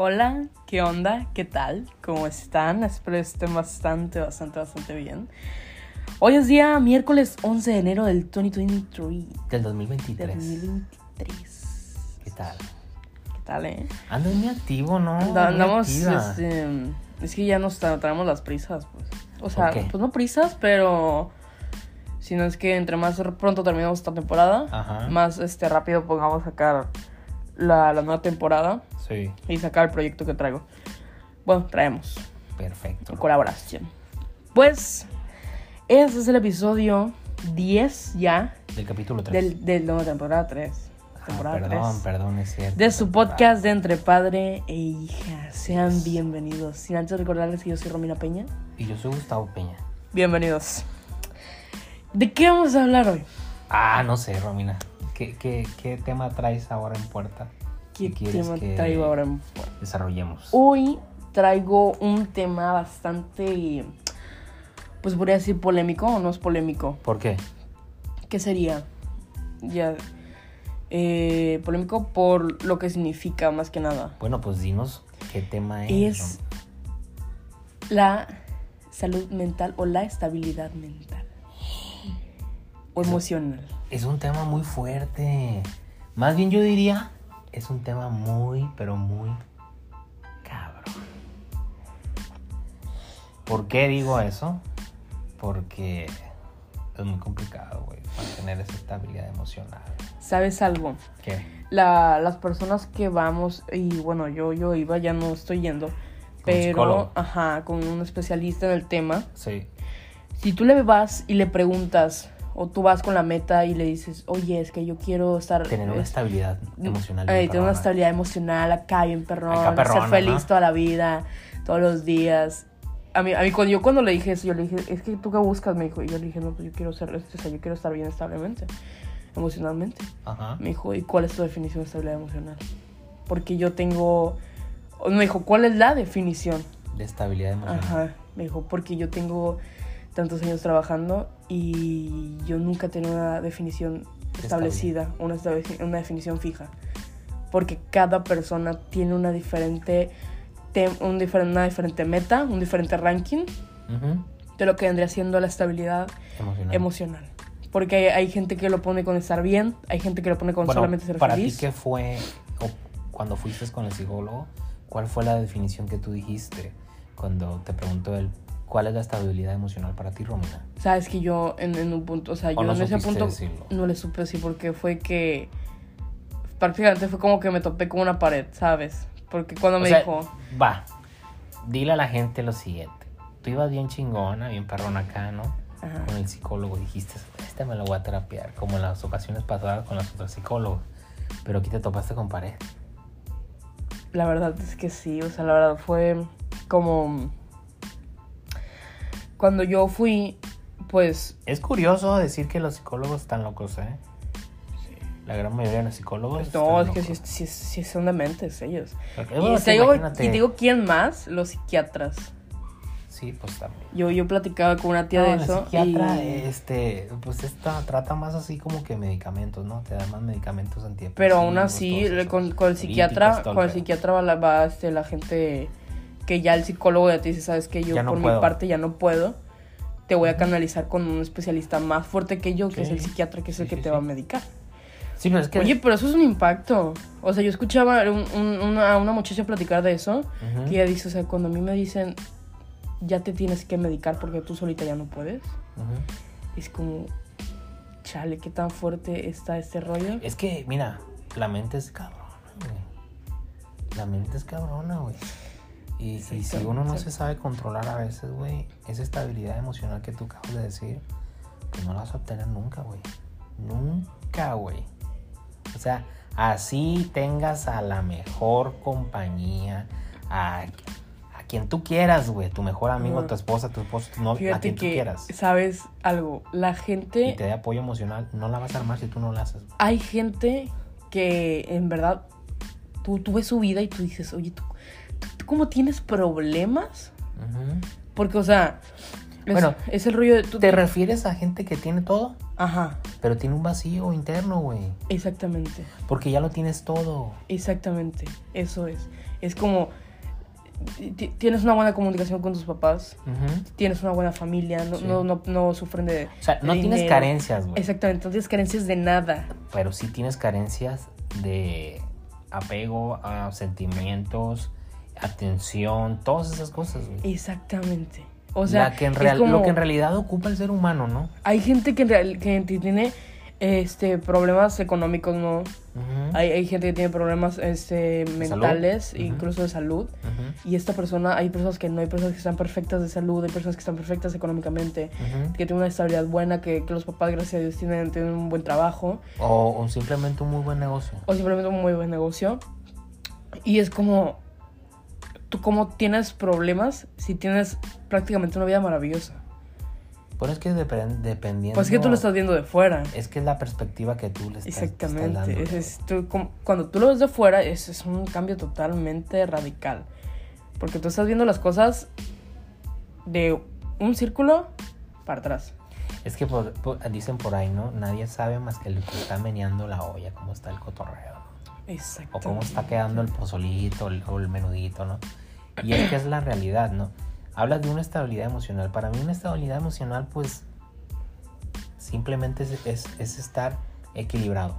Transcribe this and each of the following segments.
Hola, ¿qué onda? ¿Qué tal? ¿Cómo están? Espero estén bastante, bastante, bastante bien. Hoy es día miércoles 11 de enero del 2023. Del 2023. Del 2023. ¿Qué tal? ¿Qué tal, eh? Ando muy activo, ¿no? Anda- Andamos, este, es que ya nos tra- traemos las prisas, pues. O sea, pues no prisas, pero... Si no es que entre más pronto terminamos esta temporada, Ajá. más este, rápido podamos sacar la, la nueva temporada Sí, y sacar el proyecto que traigo. Bueno, traemos. perfecto. en colaboración. Pues, ese es el episodio 10 ya Del capítulo 3. del, del no, temporada 3. Temporada Ah, perdón, 3. perdón, es cierto. De su podcast de Entre Padre e Hija. Sean bienvenidos. Sin antes recordarles que yo soy Romina Peña. Y yo soy Gustavo Peña. Bienvenidos. ¿De qué vamos a hablar hoy? Ah, no sé, Romina. ¿Qué, qué, qué tema traes ahora en puerta? ¿Qué quieres tema que traigo ahora? en- Desarrollemos. Hoy traigo un tema bastante, pues podría decir polémico o no es polémico. ¿Por qué? ¿Qué sería? Ya. eh, polémico por lo que significa más que nada. Bueno, pues dinos qué tema es. Es la salud mental o la estabilidad mental. O emocional. Es un tema muy fuerte. Más bien yo diría, es un tema muy, pero muy cabrón. ¿Por qué digo eso? Porque es muy complicado, güey, mantener esa estabilidad emocional. ¿Sabes algo? ¿Qué? La, las personas que vamos, y bueno, yo, yo iba, ya no estoy yendo, pero, ajá, con un especialista en el tema. Sí. Si tú le vas y le preguntas, o tú vas con la meta y le dices, oye, es que yo quiero estar... Tener una es- estabilidad emocional. Ay, bien tener una estabilidad emocional acá bien perrón, Acá perrona, ser feliz ¿no? toda la vida, todos los días. A mí, a mí cuando yo cuando le dije eso, yo le dije, es que tú qué buscas, me dijo, y yo le dije, no, pues yo quiero ser, o sea, yo quiero estar bien establemente, emocionalmente. Ajá. Me dijo, ¿y cuál es tu definición de estabilidad emocional? Porque yo tengo, me dijo, ¿cuál es la definición? De estabilidad emocional. Ajá, me dijo, porque yo tengo tantos años trabajando y yo nunca tenido una definición establecida, una, una definición fija. Porque cada persona tiene una diferente, un diferen- una diferente meta, un diferente ranking Ujú. de lo que vendría siendo la estabilidad Emocional. emocional. Porque hay, hay gente que lo pone con estar bien, hay gente que lo pone con Bueno, solamente ser para feliz. ti, ¿qué fue, o cuando fuiste con el psicólogo, cuál fue la definición que tú dijiste cuando te preguntó él, cuál es la estabilidad emocional para ti, Romina? Sabes que yo en, en un punto, o sea, ¿O yo no en ese punto decirlo? no le supe decir porque fue que prácticamente fue como que me topé con una pared, ¿sabes? Porque cuando O me sea, dijo, Va, dile a la gente lo siguiente. Tú ibas bien chingona, bien perrona acá, ¿no? Ajá. Con el psicólogo dijiste, este me lo voy a terapiar, como en las ocasiones pasadas con las otras psicólogos. Pero aquí te topaste con pared. la verdad es que sí, o sea, la verdad fue como cuando yo fui, pues Es curioso decir que los psicólogos están locos, ¿eh? La gran mayoría de los psicólogos. No, es que sí, sí, sí son dementes ellos. Porque, Y, bueno, te digo, y digo quién más, los psiquiatras. Sí, pues también. Yo, yo platicaba con una tía No, de la eso. psiquiatra, y- este, pues esta trata más así como que medicamentos, ¿no? Te dan más medicamentos antidepresivos. Pero aún así, con, con el psiquiatra, con el psiquiatra va, la, va, este, la gente que ya el psicólogo ya te dice, sabes que yo no por mi puedo. parte ya no puedo. Te voy a canalizar con un especialista más fuerte que yo, que es Sí. el psiquiatra, que es Sí, el que sí, te va a medicar. Sí, pero es que. Oye, pero eso es un impacto. O sea, yo escuchaba un- un- una, a una muchacha platicar de eso, Ujú. que ella dice, o sea, cuando a mí me dicen, ya te tienes que medicar porque tú solita ya no puedes, Ujú. es como, chale, qué tan fuerte está este rollo. Es que, mira, la mente es cabrona, güey. La mente es cabrona, güey. Y, y si uno no se sabe controlar a veces, güey, esa estabilidad emocional que tú acabas de decir, pues no la vas a obtener nunca, güey. Nunca, güey. O sea, así tengas a la mejor compañía, a, a quien tú quieras, güey, tu mejor amigo, tu esposa, tu esposo, tu novio, a quien tú quieras. ¿sabes algo? La Y gente, te dé apoyo emocional, no la vas a armar si tú no la haces. hay gente que en verdad, tú, tú ves su vida y tú dices, oye, ¿tú, tú, cómo tienes problemas? Ujú. Porque, o sea, es, Bueno, es el rollo de... Tú, ¿Te refieres a gente que tiene todo? Ajá, Pero tiene un vacío interno, güey. exactamente. Porque ya lo tienes todo. Exactamente, eso es. Es como ti- tienes una buena comunicación con tus papás, tienes una buena familia, no, Sí. no, no, no sufren de... O sea, no tienes carencias, güey. Exactamente, no tienes carencias de nada. Pero sí tienes carencias de apego a sentimientos, atención, todas esas cosas, güey. Exactamente. O sea, La que en es real- como- lo que en realidad ocupa el ser humano, ¿no? hay gente que, en real- que tiene este, problemas económicos, ¿no? Hay, hay gente que tiene problemas este, mentales, incluso de salud. Y esta persona, hay personas que no, hay personas que están perfectas de salud, hay personas que están perfectas económicamente, que tienen una estabilidad buena, que, que los papás, gracias a Dios, tienen, tienen un buen trabajo, O, o simplemente un muy buen negocio. o simplemente un muy buen negocio. Y es como, tú cómo tienes problemas si tienes prácticamente una vida maravillosa. Pero es que depend- dependiendo... Pues es que tú lo estás viendo de fuera. Es que es la perspectiva que tú le estás, te estás Exactamente. dando, es- es- tú como- cuando tú lo ves de fuera, es, es un cambio totalmente radical. Porque tú estás viendo las cosas de un círculo para atrás. Es que por- por- dicen por ahí, ¿no? Nadie sabe más que el que está meneando la olla, cómo está el cotorreo. O cómo está quedando el pozolito o el menudito, ¿no? Y es que es la realidad, ¿no? Hablas de una estabilidad emocional. Para mí una estabilidad emocional, pues, simplemente es, es- es estar equilibrado.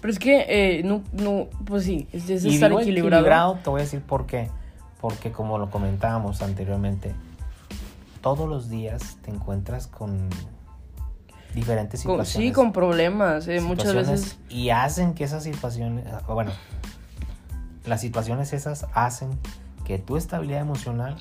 Pero es que, eh, no, no, pues sí, es, es y estar digo equilibrado. te voy a decir por qué. Porque como lo comentábamos anteriormente, todos los días te encuentras con diferentes Con- situaciones. sí, con problemas. eh, muchas veces. Y hacen que esas situaciones, o bueno, las situaciones esas hacen que tu estabilidad emocional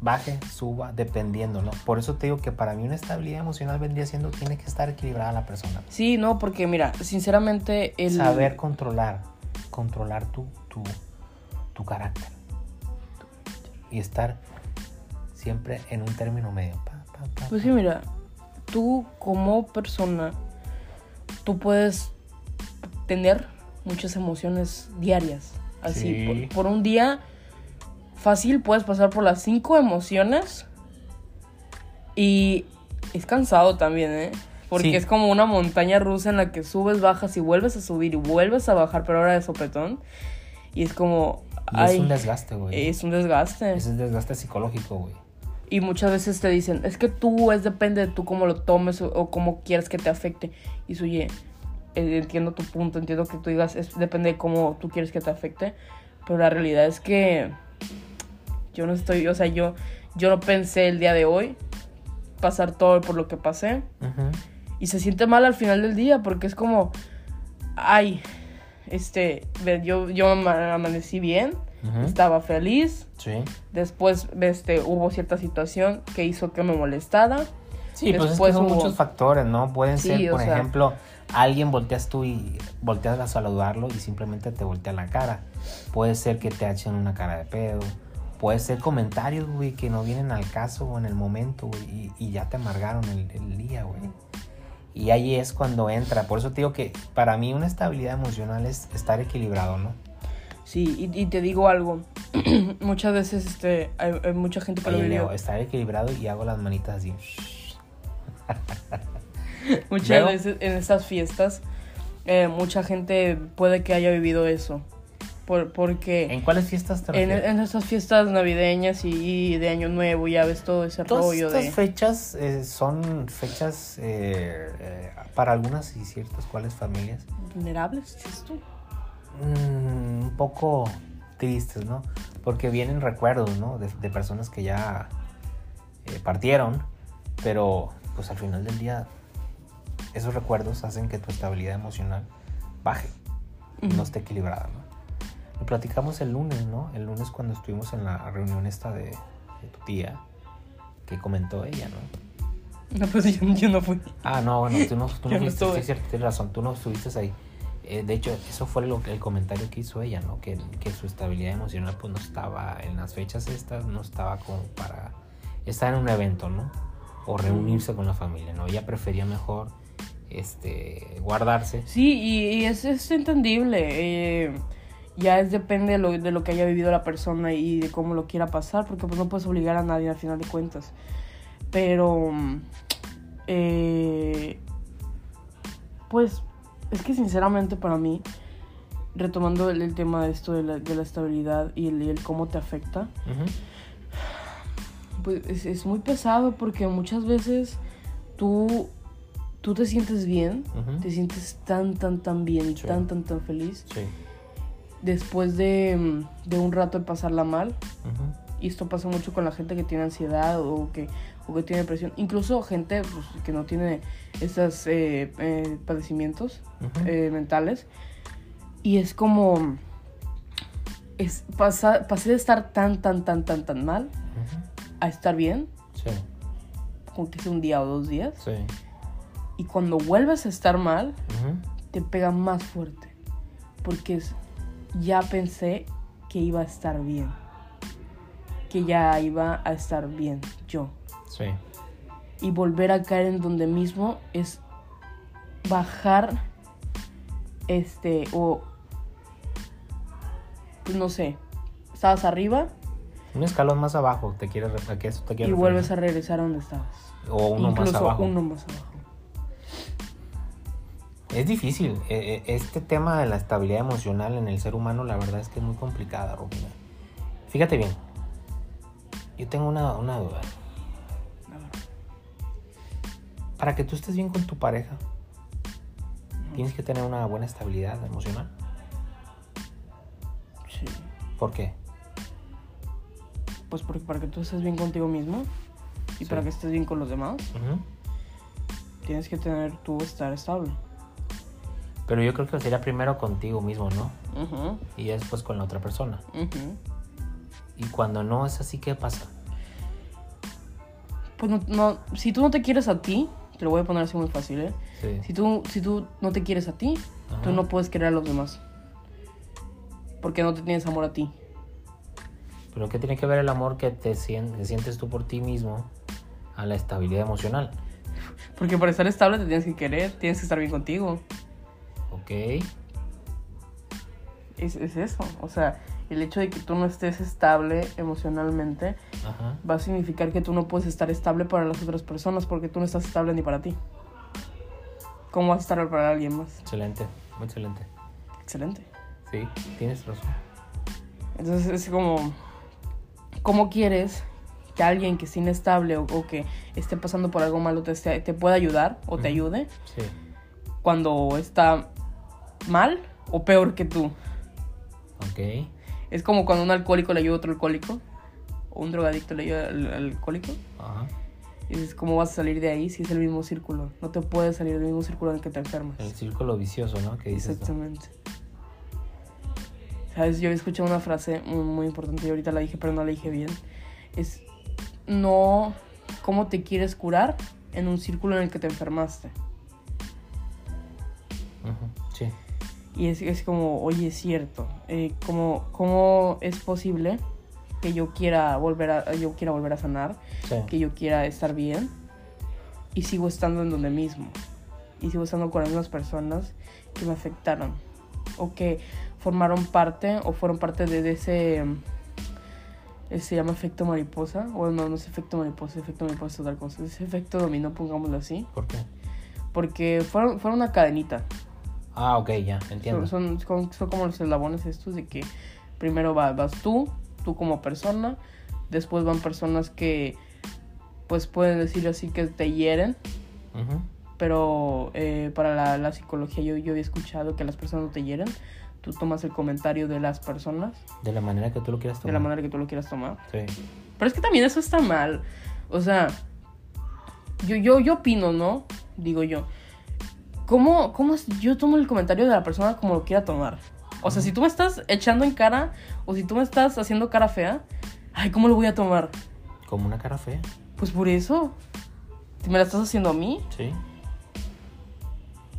baje, suba, dependiendo, ¿no? Por eso te digo que para mí una estabilidad emocional vendría siendo, tiene que estar equilibrada la persona. Sí, no, porque mira, sinceramente, el. Saber controlar, controlar tu, tu, tu carácter. Y estar siempre en un término medio. Pa, pa, pa, Pues sí, mira, tú como persona, tú puedes tener muchas emociones diarias. Así, Sí. por, por un día fácil puedes pasar por las cinco emociones y es cansado también, ¿eh? Porque Sí. es como una montaña rusa en la que subes, bajas y vuelves a subir y vuelves a bajar, pero ahora de sopetón. Y es como... Y ay, es un desgaste, güey. es un desgaste. Es un desgaste psicológico, güey. Y muchas veces te dicen, es que tú, es depende de tú cómo lo tomes o, o cómo quieres que te afecte. Y eso, oye, eh, entiendo tu punto, entiendo que tú digas, es, depende de cómo tú quieres que te afecte. Pero la realidad es que yo no estoy, o sea, yo, yo no pensé el día de hoy pasar todo por lo que pasé. Ujú. Y se siente mal al final del día porque es como, ay, este, yo, yo ama- amanecí bien, Estaba feliz. Sí. Después este, hubo cierta situación que hizo que me molestara. Sí, pues es que Después son hubo- muchos factores, ¿no? Pueden Sí, ser, por sea- ejemplo, alguien volteas tú y volteas a saludarlo y simplemente te voltea la cara. Puede ser que te echen una cara de pedo. Puede ser comentarios, güey, que no vienen al caso o en el momento, güey, y, y ya te amargaron el, el día, güey. Y ahí es cuando entra. Por eso te digo que para mí una estabilidad emocional es estar equilibrado, ¿no? Sí, y, y te digo algo. Muchas veces este, hay, hay mucha gente que lo Oye, vivió. Leo, estar equilibrado y hago las manitas así. Muchas Veo. veces en estas fiestas, eh, mucha gente puede que haya vivido eso. Por, porque ¿En cuáles fiestas te en, en estas fiestas navideñas y, y de Año Nuevo, ya ves todo ese Todas rollo estas de... fechas eh, son fechas eh, eh, para algunas y ciertas cuales familias ¿Vulnerables? ¿Sí es tú? Mm, un poco tristes, ¿no? Porque vienen recuerdos, ¿no? De, de personas que ya eh, partieron, pero pues al final del día esos recuerdos hacen que tu estabilidad emocional baje, y no Ujú. esté equilibrada, ¿no? Lo platicamos el lunes, ¿no? El lunes cuando estuvimos en la reunión esta de, de tu tía, que comentó ella, ¿no? No, pues yo, yo no fui. Ah, no, bueno, tú no, tú no no fuiste, sí, cierto, tienes razón, tú no estuviste ahí. Eh, de hecho, eso fue lo, que- el comentario que hizo ella, ¿no? Que, que su estabilidad emocional pues no estaba en las fechas estas, no estaba como para estar en un evento, ¿no? O reunirse con la familia, ¿no? Ella prefería mejor este guardarse. Sí, y, y es, es entendible. eh, ya es depende de lo, de lo que haya vivido la persona y de cómo lo quiera pasar, porque pues no puedes obligar a nadie al final de cuentas. Pero eh, pues es que sinceramente para mí, retomando el, el tema de esto de la, de la estabilidad y el, cómo te afecta, pues es, es muy pesado porque muchas veces tú, tú te sientes bien, te sientes tan, tan, tan bien y Sí. tan, tan, tan feliz Sí. después de, de un rato de pasarla mal. Y esto pasa mucho con la gente que tiene ansiedad o que, o que tiene depresión. Incluso gente pues, que no tiene estos eh, eh, padecimientos eh, mentales. Y es como... Es, pasa, pasé de estar tan, tan, tan, tan, tan mal a estar bien, Sí. con que sea un día o dos días. Sí. Y cuando vuelves a estar mal, te pega más fuerte. Porque es, ya pensé que iba a estar bien. Que ya iba a estar bien yo. Sí. Y volver a caer en donde mismo es bajar este o pues no sé, estabas arriba Un escalón más abajo, te quieres re- a que eso te y quiere vuelves a regresar a donde estabas. O uno Incluso más abajo. uno más abajo. Es difícil. eh, eh, Este tema de la estabilidad emocional en el ser humano, la verdad es que es muy complicada, Rubina. Fíjate bien. Yo tengo una, una duda. Para que tú estés bien con tu pareja, tienes que tener una buena estabilidad emocional. Sí. ¿Por qué? Pues porque para que tú estés bien contigo mismo y Sí. para que estés bien con los demás, tienes que tener tú estar estable. Pero yo creo que sería primero contigo mismo, ¿no? Ujú, Y después con la otra persona. ujú. Y cuando no es así, ¿qué pasa? Pues no, no- si tú no te quieres a ti, te lo voy a poner así muy fácil, ¿eh? Sí. Si tú, si tú no te quieres a ti, Ajá. tú no puedes querer a los demás. Porque no te tienes amor a ti. Pero ¿qué tiene que ver el amor que te sien- que sientes tú por ti mismo a la estabilidad emocional? Porque para estar estable te tienes que querer, tienes que estar bien contigo. Ok. Es, es eso. O sea, el hecho de que tú no estés estable emocionalmente Ajá. va a significar que tú no puedes estar estable para las otras personas porque tú no estás estable ni para ti. ¿Cómo vas a estar para alguien más? Excelente. Muy excelente. Excelente. Sí, tienes razón. Entonces es como, ¿cómo quieres que alguien que esté inestable o, o que esté pasando por algo malo te, pueda ayudar o te ayude Sí. cuando está mal o peor que tú? Ok. Es como cuando un alcohólico le ayuda a otro alcohólico o un drogadicto le ayuda al, al alcohólico. Ajá. Y dices, ¿cómo vas a salir de ahí si es el mismo círculo? No te puedes salir del mismo círculo en el que te enfermas. El círculo vicioso, ¿no? Que dices tú. Exactamente. Sabes, yo escuché una frase muy, muy importante y ahorita la dije, pero no la dije bien. Es no cómo te quieres curar en un círculo en el que te enfermaste. Ujú, Sí. Y es, es como, oye, es cierto. eh, ¿cómo, ¿Cómo es posible que yo quiera volver a, yo quiera volver a sanar? Sí. Que yo quiera estar bien y sigo estando en donde mismo. Y sigo estando con las mismas personas que me afectaron. O que formaron parte o fueron parte de, de ese... eh, Se llama efecto mariposa. O no, no es efecto mariposa, efecto mariposa es otra cosa. Es efecto dominó, pongámoslo así. ¿Por qué? Porque fueron, fueron una cadenita. Ah, ok, ya, entiendo. Son, son, son como los eslabones estos de que primero va- vas tú, tú como persona, después van personas que pues pueden decir así que te hieren, pero eh, para la, la psicología yo, yo había escuchado que las personas no te hieren, tú tomas el comentario de las personas De la manera que tú lo quieras de tomar. la manera que tú lo quieras tomar. Sí. Pero es que también eso está mal. O sea, yo, yo, yo opino, ¿no? Digo yo. ¿Cómo, ¿Cómo yo tomo el comentario de la persona como lo quiera tomar? O sea, si tú me estás echando en cara o si tú me estás haciendo cara fea, ay, ¿cómo lo voy a tomar? Como una cara fea. Pues por eso. Me la estás haciendo a mí, Sí.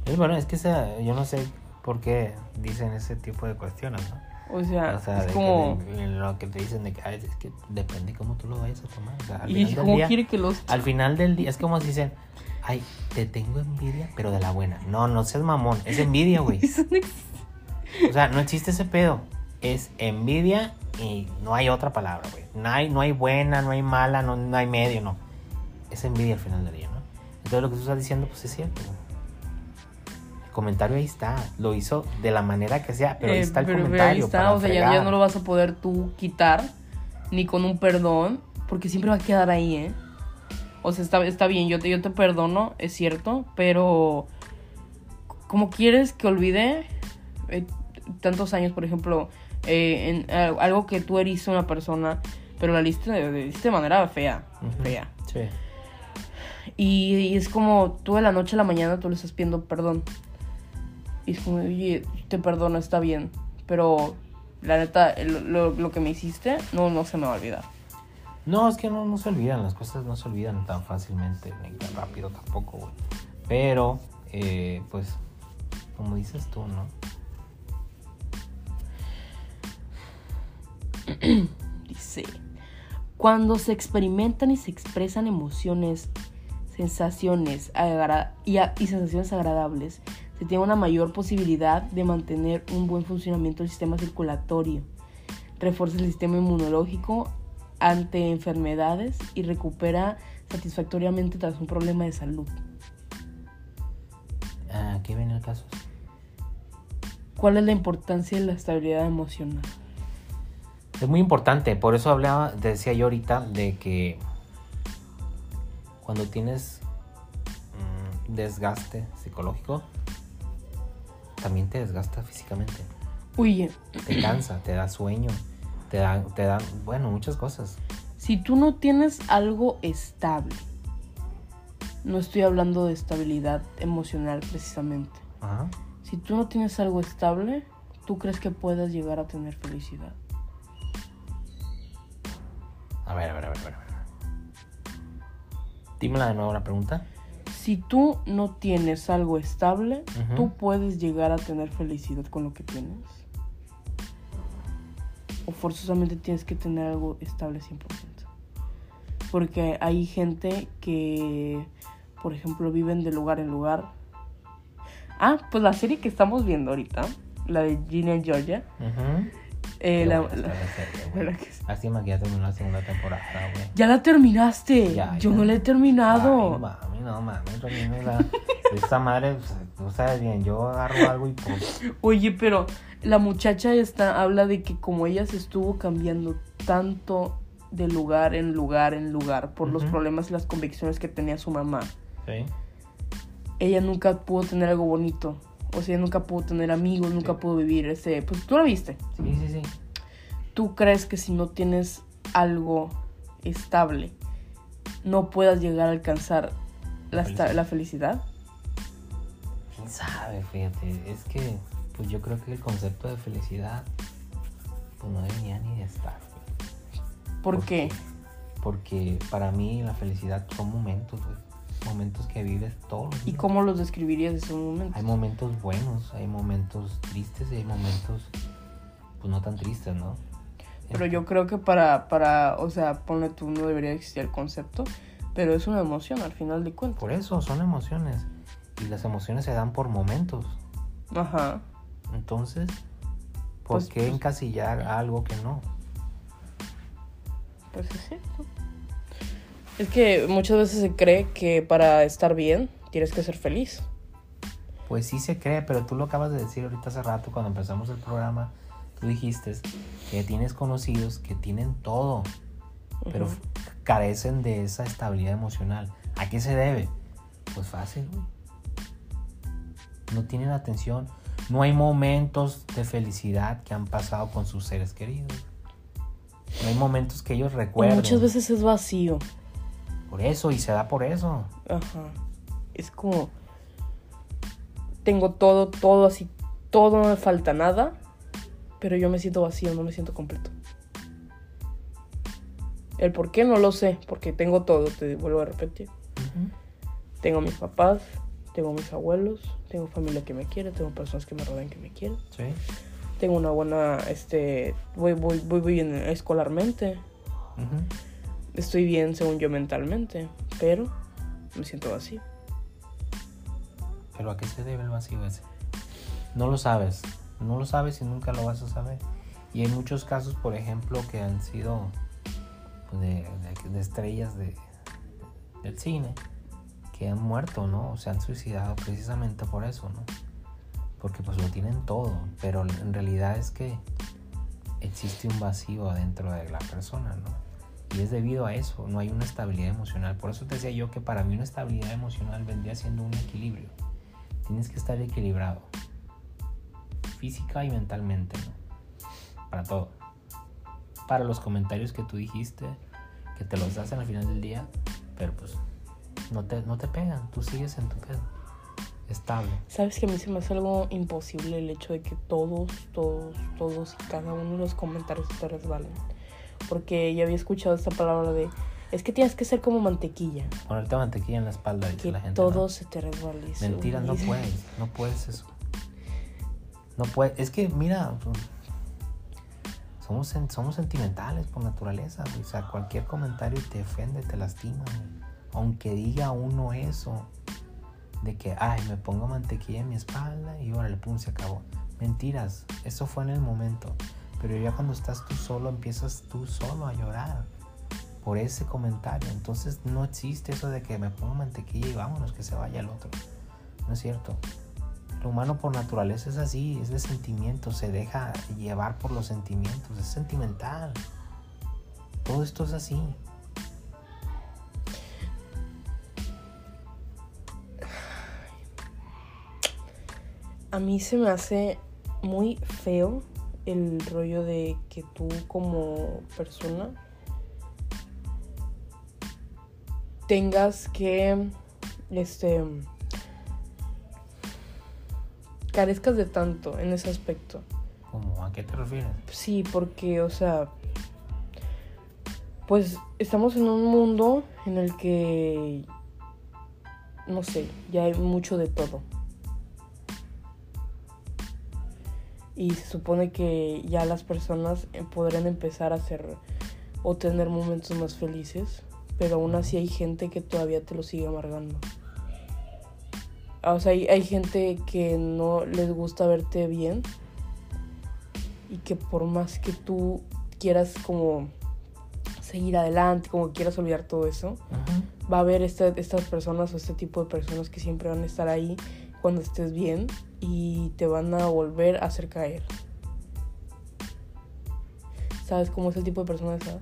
Es bueno, es que esa, yo no sé por qué dicen ese tipo de cuestiones, ¿no? o sea, O sea, de es que como... de- lo que te dicen de que ay, es que depende cómo tú lo vayas a tomar. O sea, al, ¿Y final del cómo día, quiere que los... al final del día, es como si dicen, ay, te tengo envidia, pero de la buena. No, no seas mamón, es envidia, güey. O sea, no existe ese pedo. Es envidia y no hay otra palabra, güey. No hay, no hay buena, no hay mala, no, no hay medio, no. Es envidia al final del día, ¿no? Entonces lo que tú estás diciendo, pues es cierto. El comentario ahí está. Lo hizo de la manera que sea, pero ahí Eh, está el pero- pero comentario. ahí está, o sea, ya, ya no lo vas a poder tú quitar, ni con un perdón, porque siempre va a quedar ahí, ¿eh? O sea, está, está bien, yo te, yo te perdono, es cierto, pero como quieres que olvide eh, tantos años, por ejemplo, eh, en eh, algo que tú heriste a una persona, pero la liste de, de, manera fea, fea. Sí. Y, y es como tú de la noche a la mañana tú le estás pidiendo perdón. Y es como, oye, te perdono, está bien. Pero la neta, el- lo, lo que me hiciste no, no se me va a olvidar. No, es que no, se olvidan, las cosas no se olvidan tan fácilmente, ni tan rápido tampoco, güey. Pero, eh, pues, como dices tú, ¿no? Dice, cuando se experimentan y se expresan emociones, sensaciones y, y sensaciones agradables, se tiene una mayor posibilidad de mantener un buen funcionamiento del sistema circulatorio, refuerza el sistema inmunológico ante enfermedades y recupera satisfactoriamente tras un problema de salud. Ah, ¿qué viene el caso? ¿Cuál es la importancia de la estabilidad emocional? Es muy importante, por eso hablaba, decía yo ahorita, de que cuando tienes mm, desgaste psicológico, también te desgasta físicamente. Oye, Te cansa, te da sueño, te da, te da, bueno, muchas cosas. si tú no tienes algo estable, no estoy hablando de estabilidad emocional precisamente. Ajá. Si tú no tienes algo estable, ¿tú crees que puedas llegar a tener felicidad? A ver, a ver, a ver, a ver. Dímela de nuevo la pregunta. Si tú no tienes algo estable. ¿tú puedes llegar a tener felicidad con lo que tienes? ¿O forzosamente tienes que tener algo estable 100%? Porque hay gente que, por ejemplo, viven de lugar en lugar. Ah, pues la serie que estamos viendo ahorita, la de Ginny and Georgia. Eh, Qué la- la- la serie, güey. ¿verdad que sí? Lástima que ya terminó la segunda temporada, güey. ya la terminaste. Ya, Yo ya. no la he terminado. Ay, mami, no mames, Romina, la- esta madre, pues, tú sabes bien, yo agarro algo y pues. Oye, pero la muchacha esta habla de que como ella se estuvo cambiando tanto de lugar en lugar en lugar por los problemas y las convicciones que tenía su mamá, Sí. ella nunca pudo tener algo bonito. O sea, ella nunca pudo tener amigos, nunca Sí. pudo vivir ese... Pues tú la viste. Sí, sí, sí. ¿Tú crees que si no tienes algo estable, no puedas llegar a alcanzar la, la felicidad? ¿Quién sabe? Fíjate, es que, pues yo creo que el concepto de felicidad, pues no debería ni de estar. ¿Por qué? Porque para mí la felicidad son momentos, güey. Momentos que vives todos ¿Y días. cómo los describirías en ese momento? Hay momentos buenos, hay momentos tristes y hay momentos, pues no tan tristes, ¿no? Pero yo creo que para, para, o sea, ponle tú, no debería existir el concepto, pero es una emoción al final de cuentas. Por eso son emociones. Y las emociones se dan por momentos. Ajá. Entonces, ¿por Pues- qué pues- encasillar algo que no? Pues es cierto. Es que muchas veces se cree que para estar bien tienes que ser feliz. Pues sí se cree, pero tú lo acabas de decir ahorita hace rato cuando empezamos el programa. Tú dijiste que tienes conocidos que tienen todo, pero carecen de esa estabilidad emocional. ¿A qué se debe? Pues fácil, güey. No tienen atención. No hay momentos de felicidad que han pasado con sus seres queridos. No hay momentos que ellos Y recuerden. muchas veces es vacío. Por eso, y se da por eso. Ajá. Es como. Tengo todo, todo así. Todo, no me falta nada. Pero yo me siento vacío, no me siento completo. El por qué no lo sé, porque tengo todo, te vuelvo a repetir. Tengo mis papás, tengo mis abuelos, tengo familia que me quiere, tengo personas que me rodean que me quieren. Sí. Tengo una buena, este, voy, voy, voy bien escolarmente. Ujú. Estoy bien según yo mentalmente, pero me siento vacío. Pero ¿a qué se debe el vacío ese? No lo sabes. No lo sabes y nunca lo vas a saber. Y hay muchos casos, por ejemplo, que han sido pues, de, de- de estrellas de, del cine, que han muerto, ¿no? Se han suicidado precisamente por eso, ¿no? Porque pues lo tienen todo, pero en realidad es que existe un vacío adentro de la persona, ¿no? Y es debido a eso, no hay una estabilidad emocional. Por eso te decía yo que para mí una estabilidad emocional vendría siendo un equilibrio. Tienes que estar equilibrado, física y mentalmente, ¿no? Para todo. Para los comentarios que tú dijiste, que te los hacen al final del día, pero pues no te, no te pegan, tú sigues en tu pedo, estable. Sabes que a mí se me hace algo imposible el hecho de que todos, todos, todos y cada uno de los comentarios te resbalen. Porque ya había escuchado esta palabra de, es que tienes que ser como mantequilla. Ponerte mantequilla en la espalda, que la gente. Todo se te resbale. Mentira, no puedes, no puedes eso. No puedes, es que mira, somos, somos sentimentales por naturaleza, o sea, cualquier comentario te ofende, te lastima aunque diga uno eso, de que, ay, me pongo mantequilla en mi espalda y ahora el pum, se acabó. Mentiras, eso fue en el momento. Pero ya cuando estás tú solo, empiezas tú solo a llorar por ese comentario. Entonces no existe eso de que me pongo mantequilla y vámonos, que se vaya el otro. No es cierto. Lo humano por naturaleza es así, es de sentimientos, se deja llevar por los sentimientos, es sentimental. Todo esto es así. A mí se me hace muy feo el rollo de que tú como persona tengas que este carezcas de tanto en ese aspecto. ¿Cómo? ¿A qué te refieres? Sí, porque, o sea, pues estamos en un mundo en el que, no sé, ya hay mucho de todo. Y se supone que ya las personas eh, podrán empezar a hacer o tener momentos más felices, pero aún así hay gente que todavía te lo sigue amargando. O sea, hay, hay gente que no les gusta verte bien y que por más que tú quieras como seguir adelante, como quieras olvidar todo eso, va a haber este, estas personas o este tipo de personas que siempre van a estar ahí cuando estés bien y te van a volver a hacer caer. ¿Sabes cómo es el tipo de persona esa?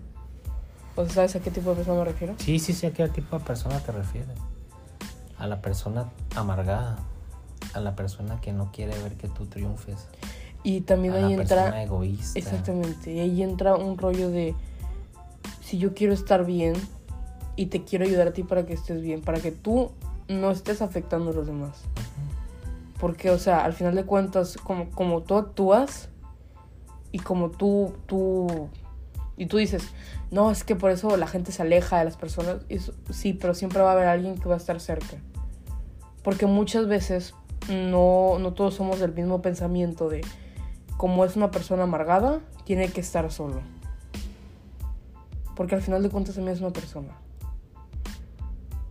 ¿O sea, sabes a qué tipo de persona me refiero? Sí, sí sé a qué tipo de persona te refieres. A la persona amargada. A la persona que no quiere ver que tú triunfes. Y también a ahí la entra. Persona egoísta. Exactamente. Y ahí entra un rollo de. Si yo quiero estar bien y te quiero ayudar a ti para que estés bien, para que tú no estés afectando a los demás. Porque, o sea, al final de cuentas, como, como tú actúas y como tú, tú, y tú dices, no, es que por eso la gente se aleja de las personas. sí, pero siempre va a haber alguien que va a estar cerca. Porque muchas veces no, no todos somos del mismo pensamiento de, como es una persona amargada, tiene que estar solo. Porque al final de cuentas también es una persona.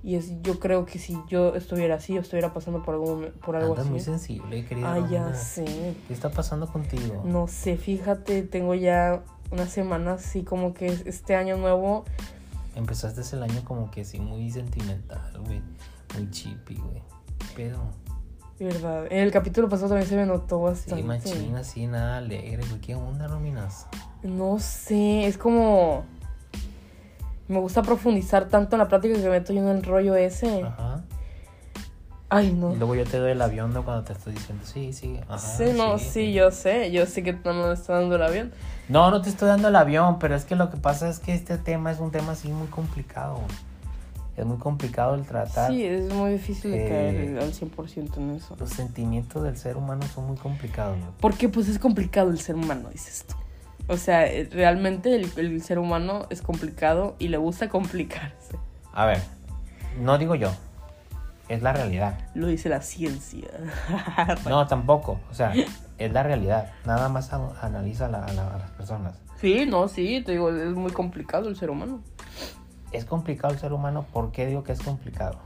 Y es, yo creo que si yo estuviera así, o estuviera pasando por algo, por algo Andas muy sensible, querida. Ah, ya sé. ¿Qué está pasando contigo? No sé, fíjate, tengo ya unas semanas así como que este año nuevo. Empezaste el año como que sí, muy sentimental, güey. Muy chippy, güey. Pero. Verdad. En el capítulo pasado también se me notó bastante. Sí, machina, así, nada alegre, güey. ¿Qué onda, Rominas? No sé, es como me gusta profundizar tanto en la plática que me meto yo en el rollo ese. Ajá. Ay, no. Y luego yo te doy el avión ¿no? cuando te estoy diciendo, sí, sí. Ajá, sí, no, sí, yo sé. Yo sé que no me estás dando el avión. No, no te estoy dando el avión, pero es que lo que pasa es que este tema es un tema así muy complicado. Es muy complicado el tratar. Sí, es muy difícil de caer al 100% en eso. Los sentimientos del ser humano son muy complicados. ¿no? Porque pues es complicado el ser humano, dices tú. O sea, eh, realmente el, ser humano es complicado y le gusta complicarse. A ver, no digo yo, es la realidad. Lo dice la ciencia. no, tampoco, o sea, es la realidad. Nada más analiza a, las personas. Sí, no, sí, te digo, es muy complicado el ser humano. Es complicado el ser humano, ¿por qué digo que es complicado?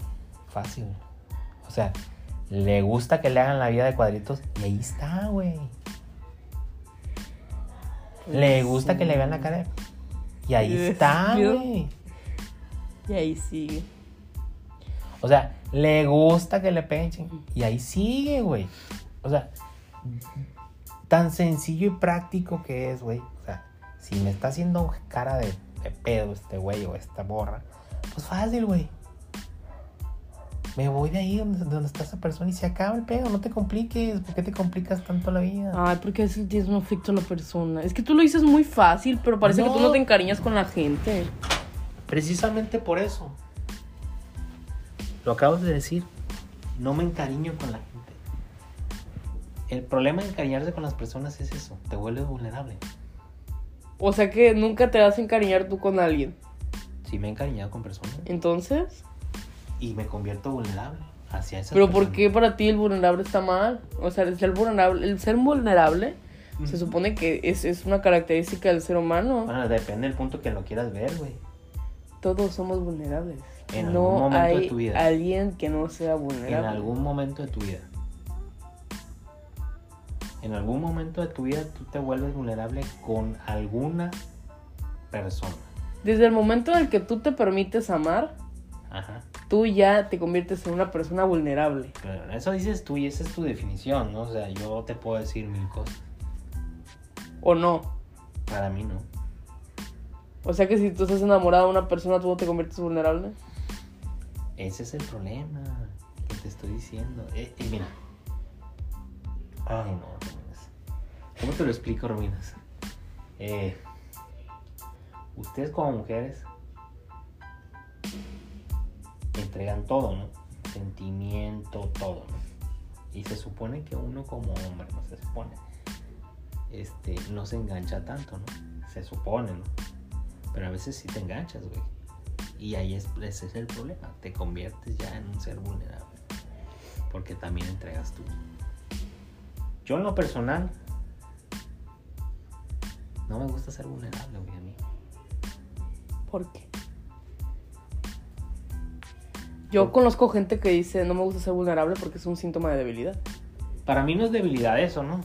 Fácil. O sea, le gusta que le hagan la vida de cuadritos y ahí está, güey. Le gusta que le vean la cara. Y ahí está, güey. Y ahí sigue. O sea, le gusta que le peguen y ahí sigue, güey. O sea, tan sencillo y práctico que es, güey. O sea, si me está haciendo cara de, de pedo este güey o esta borra, pues fácil, güey. Me voy de ahí donde, donde, está esa persona y se acaba el pedo. No te compliques. ¿Por qué te complicas tanto la vida? Ay, porque es tienes un afecto a la persona. Es que tú lo dices muy fácil, pero parece que tú no te encariñas con la gente. Precisamente por eso. Lo acabas de decir. No me encariño con la gente. El problema de encariñarse con las personas es eso. Te vuelves vulnerable. O sea que nunca te vas a encariñar tú con alguien. Sí, me he encariñado con personas. Entonces. Y me convierto vulnerable hacia esa Pero ¿por qué para ti el vulnerable está mal? O sea, el ser vulnerable, el ser vulnerable se supone que es, es, una característica del ser humano. Bueno, depende del punto que lo quieras ver, güey. Todos somos vulnerables. En no algún momento hay de tu vida. alguien que no sea vulnerable. En algún momento de tu vida. En algún momento de tu vida tú te vuelves vulnerable con alguna persona. Desde el momento en el que tú te permites amar, Ajá. tú ya te conviertes en una persona vulnerable. Pero eso dices tú y esa es tu definición, ¿no? O sea, yo te puedo decir mil cosas. ¿O no? Para mí no. O sea que si tú estás enamorado de una persona, tú no te conviertes vulnerable. Ese es el problema que te estoy diciendo. Eh, y mira. Ay, no, Rominas. ¿Cómo te lo explico, Rominas? Eh, ustedes como mujeres entregan todo, ¿no? Sentimiento, todo, ¿no? Y se supone que uno como hombre, no se supone, este, no se engancha tanto, ¿no? Se supone, ¿no? Pero a veces sí te enganchas, güey. Y ahí es, ese es el problema. Te conviertes ya en un ser vulnerable. Porque también entregas tú. Yo en lo personal, no me gusta ser vulnerable, güey, a mí. ¿Por qué? Yo conozco gente que dice no me gusta ser vulnerable porque es un síntoma de debilidad. Para mí no es debilidad eso, ¿no?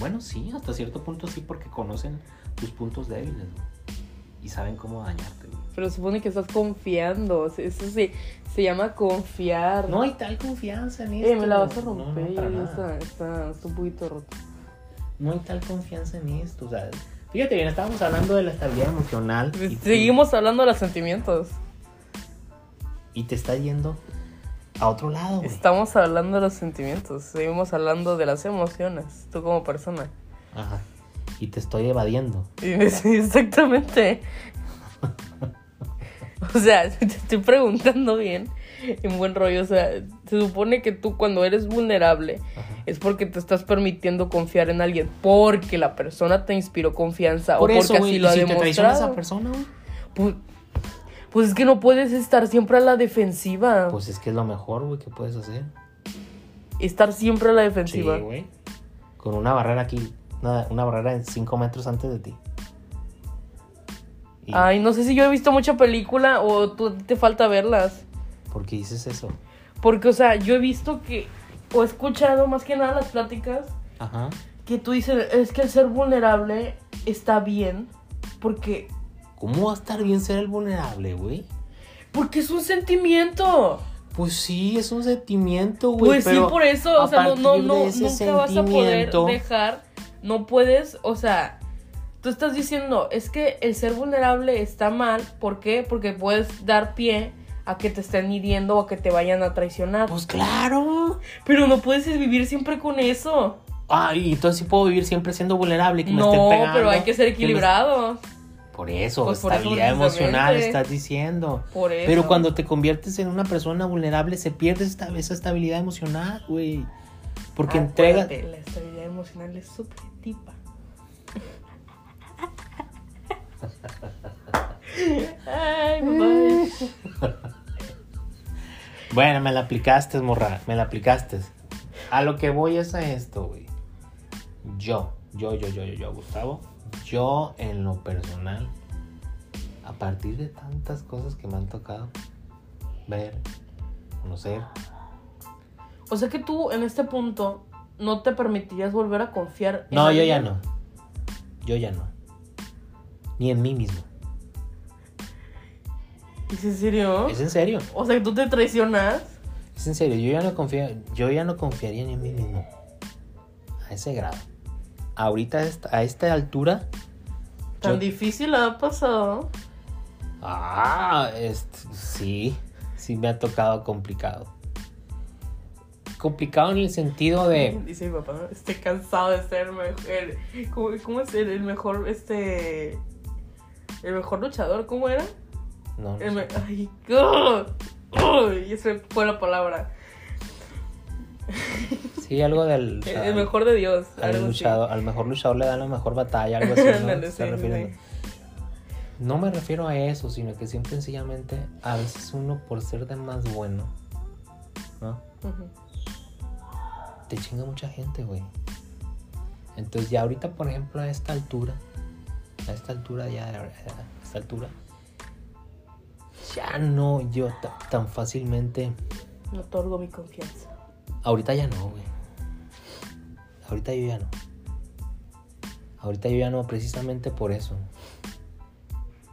Bueno, sí, hasta cierto punto sí, porque conocen tus puntos débiles, güey. Y saben cómo dañarte. Pero supone que estás confiando. Eso se, se llama confiar. No hay tal confianza en esto. Eh, me la vas a No, no, romper. está, está, está un poquito roto. No hay tal confianza en esto, o sea, fíjate bien, estábamos hablando de la estabilidad emocional y, tú- Seguimos hablando de los sentimientos. Y te está yendo a otro lado. Estamos hablando de los sentimientos. Seguimos hablando de las emociones. Tú como persona. Ajá. Y te estoy evadiendo. Sí, exactamente. O sea, te estoy preguntando bien, en buen rollo. O sea, se supone que tú cuando eres vulnerable Ajá. es porque te estás permitiendo confiar en alguien, porque la persona te inspiró confianza Por o eso, porque así y lo ha si te traiciona demostrado. esa persona, güey, Pues, pues es que no puedes estar siempre a la defensiva. pues es que es lo mejor, güey, que puedes hacer. estar siempre a la Sí, defensiva. güey. Con una barrera aquí, una, una barrera en 5 metros antes de ti. Y- Ay, no sé si yo he visto mucha película o tú te falta verlas. ¿Por qué dices eso? Porque, o sea, yo he visto que, o he escuchado más que nada las pláticas, Ajá. que tú dices, es que el ser vulnerable está bien, porque, ¿Cómo va a estar bien ser el vulnerable, güey? porque es un sentimiento. Pues sí, es un sentimiento, güey. Pues sí, por eso, o sea, no, no, no, nunca vas a poder dejar, no puedes, o sea, tú estás diciendo, es que el ser vulnerable está mal, ¿por qué? Porque puedes dar pie a que te estén hiriendo o a que te vayan a traicionar. Pues claro. Pero no puedes vivir siempre con eso. Ay, entonces sí puedo vivir siempre siendo vulnerable y que me estén No, pegando. pero hay que ser me- equilibrado. Por eso, Pues por eso estabilidad emocional estás diciendo. Por eso. Pero cuando te conviertes en una persona vulnerable, se pierde esta, esa estabilidad emocional, güey. Porque. Acuérdate, La estabilidad emocional es subjetiva. Ay, mamá. Bueno, me la aplicaste, morra. Me la aplicaste. A lo que voy es a esto, güey. Yo, yo, yo, yo, yo, yo, Gustavo. Yo, en lo personal, a partir de tantas cosas que me han tocado ver, conocer, O sea que tú en este punto no te permitirías volver a confiar en No, yo ya no. Yo ya no. Ni en mí mismo. ¿Es en serio? Es en serio. O sea, que tú te traicionas. Es en serio, yo ya no confío, yo ya no confiaría en mí mismo. A ese grado. Ahorita a esta, altura. Tan yo- difícil ha pasado. Ah, este, sí, sí me ha tocado complicado. Complicado en el sentido de... Dice mi papá, estoy cansado de ser el mejor. ¿cómo, cómo es el, el mejor, este. El mejor luchador? ¿Cómo era? No, no El me- sé. ay, ¡oh! ¡Oh! Y esa fue la palabra. Sí, algo del... El, el mejor de Dios. al, algo luchador, al mejor luchador le dan la mejor batalla, algo así, ¿no? Sí, sí. No me refiero a eso, sino que simple y sencillamente a veces uno por ser de más bueno, ¿no? Te chinga mucha gente, güey. Entonces ya ahorita, por ejemplo, a esta altura, a esta altura ya, a esta altura, ya no yo ta- tan fácilmente, No otorgo mi confianza. ahorita ya no, güey. Ahorita yo ya no. Ahorita yo ya no, precisamente por eso.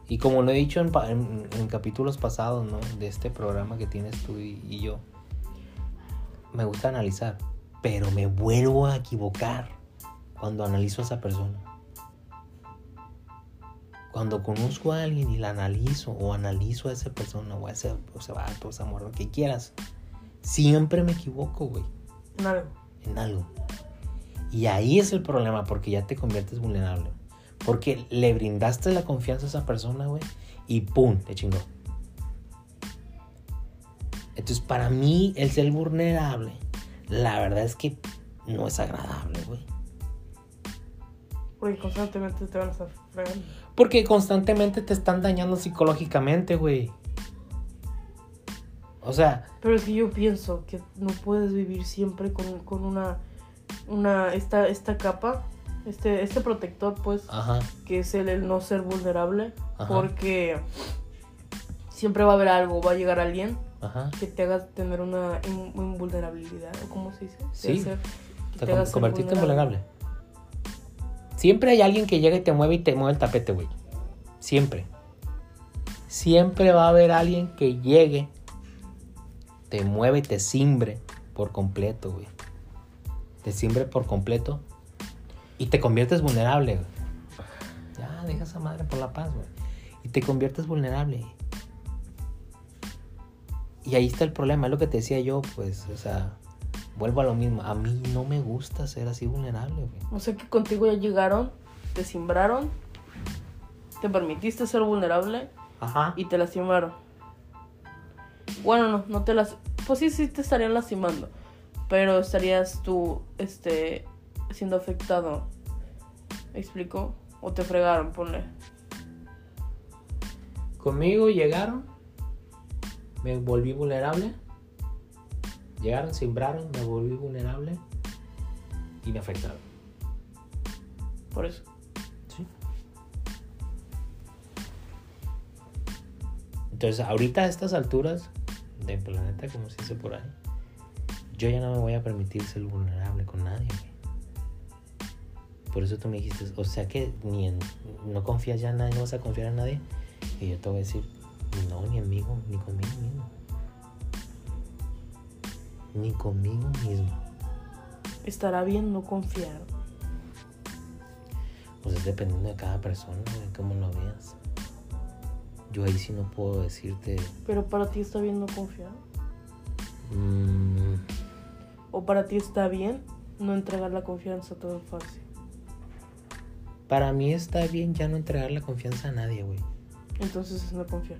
Y como lo he dicho en, pa- en- en capítulos pasados, ¿no? De este programa que tienes tú y, y yo, me gusta analizar, pero me vuelvo a equivocar cuando analizo a esa persona. Cuando conozco a alguien y la analizo, o analizo a esa persona, o a ese, o ese vato, o esa lo que quieras, siempre me equivoco, güey En algo. en algo. Y ahí es el problema, porque ya te conviertes vulnerable. Porque le brindaste la confianza a esa persona, güey, y ¡pum! Te chingó. Entonces, para mí, el ser vulnerable, la verdad es que no es agradable, güey. Porque constantemente te van a estar fregando. Porque constantemente te están dañando psicológicamente, güey. O sea, Pero es que yo pienso que no puedes vivir siempre con, con una. Una esta, esta capa. Este, este protector, pues. ajá, que es el, el no ser vulnerable. Ajá. Porque siempre va a haber algo, va a llegar alguien ajá. que te haga tener una in- invulnerabilidad. ¿O cómo se dice? Sí, que Te haga en vulnerable. Siempre hay alguien que llega y te mueve y te mueve el tapete, güey. Siempre. Siempre va a haber alguien que llegue, te mueve y te simbre por completo, güey. Te simbre por completo y te conviertes vulnerable, güey. Ya, deja esa madre por la paz, güey. Y te conviertes vulnerable. Y ahí está el problema, es lo que te decía yo, pues, o sea, vuelvo a lo mismo. A mí no me gusta ser así vulnerable, güey. O sea que contigo ya llegaron, te simbraron, te permitiste ser vulnerable Ajá. y te lastimaron. Bueno, no, no te las... Pues sí, sí te estarían lastimando. Pero estarías tú, este, siendo afectado. ¿Me explico? O te fregaron, ponle. Conmigo llegaron, me volví vulnerable. Llegaron, simbraron, me volví vulnerable y me afectaron. Por eso. Sí. Entonces, ahorita a estas alturas del planeta, como se dice por ahí, yo ya no me voy a permitir ser vulnerable con nadie. Por eso tú me dijiste, o sea que ni en, no confías ya en nadie, no vas a confiar en nadie. Y yo te voy a decir, no, ni mí, ni conmigo mismo. Ni conmigo mismo. Estará bien no confiar. Pues es dependiendo de cada persona, de cómo lo veas. Yo ahí sí no puedo decirte. Pero para ti está bien no confiar. mm, O para ti está bien no entregar la confianza tan fácil. para mí está bien ya no entregar la confianza a nadie, güey. Entonces es no confiar.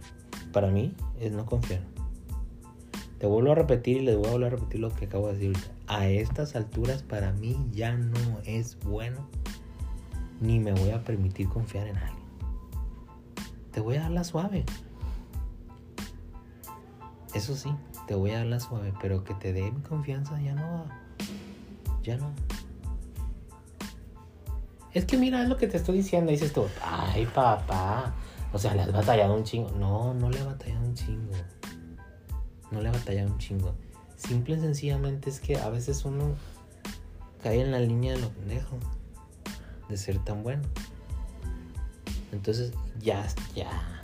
Para mí es no confiar. Te vuelvo a repetir y les voy a volver a repetir lo que acabo de decir. A estas alturas para mí ya no es bueno. Ni me voy a permitir confiar en alguien. Te voy a dar la suave. Eso sí, te voy a dar la suave, pero que te dé mi confianza ya no. Ya no. Es que mira, es lo que te estoy diciendo. Dices tú, ay papá. O sea, le has batallado un chingo. No, no le he batallado un chingo. No le he batallado un chingo. Simple y sencillamente es que a veces uno cae en la línea de lo pendejo. De ser tan bueno. Entonces, ya, ya,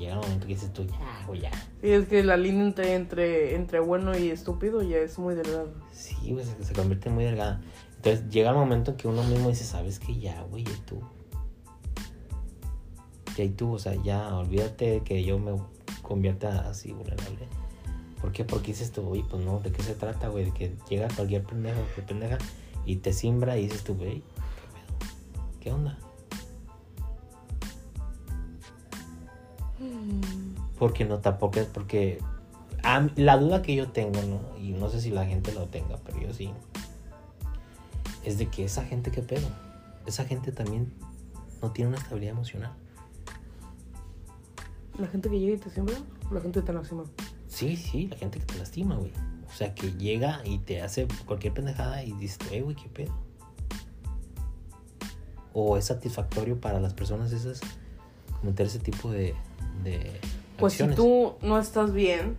llega el momento que dices tú, ya, güey, ya. Sí, es que la línea entre, entre, entre bueno y estúpido ya es muy delgada. Sí, güey, se, se convierte en muy delgada. Entonces llega el momento en que uno mismo dice, ¿sabes qué? Ya, güey, ya tú. Ya y tú, o sea, ya, olvídate de que yo me convierta así vulnerable. ¿Por qué? Porque dices tú, güey, pues no, ¿de qué se trata, güey? De que llega cualquier pendejo, que pendeja, y te simbra y dices tú, güey, ¿qué pedo? ¿Qué onda? Porque no tampoco es porque a la duda que yo tengo, ¿no? Y no sé si la gente lo tenga, pero yo sí. Es de que esa gente, ¿qué pedo? Esa gente también no tiene una estabilidad emocional. La gente que llega y te siembra, la gente te lastima. Sí, sí, la gente que te lastima, güey. O sea, que llega y te hace cualquier pendejada y dices, eh, güey, ¿qué pedo? O es satisfactorio para las personas esas cometer ese tipo de, de Pues acciones. si tú no estás bien,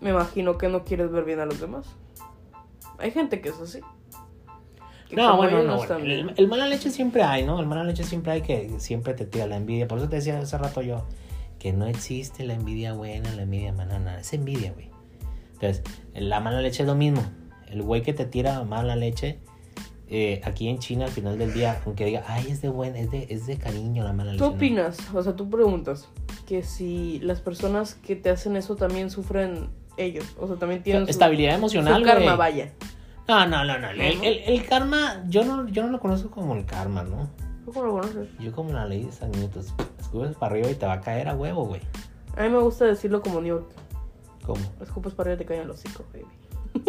me imagino que no quieres ver bien a los demás. Hay gente que es así. Que No, bueno, no. El, el mala leche siempre hay, ¿no? El mala leche siempre hay que siempre te tira la envidia. Por eso te decía hace rato yo que no existe la envidia buena, la envidia mala, nada. Es envidia, güey. Entonces, la mala leche es lo mismo. El güey que te tira mala leche, eh, aquí en China al final del día, aunque diga, ay, es de buena, es de, es de cariño la mala. ¿Tú opinas? O sea, tú preguntas que si las personas que te hacen eso también sufren ellos. O sea, también tienen su, Estabilidad su emocional, karma, güey. vaya. No, no, no, no. El, el- el karma, yo no, yo no lo conozco como el karma, ¿no? ¿Tú cómo lo conoces? Yo como la ley de San Minutos. Escupes para arriba y te va a caer a huevo, güey. A mí me gusta decirlo como New York. ¿Cómo? Escupes para arriba y te caen los hocico, baby.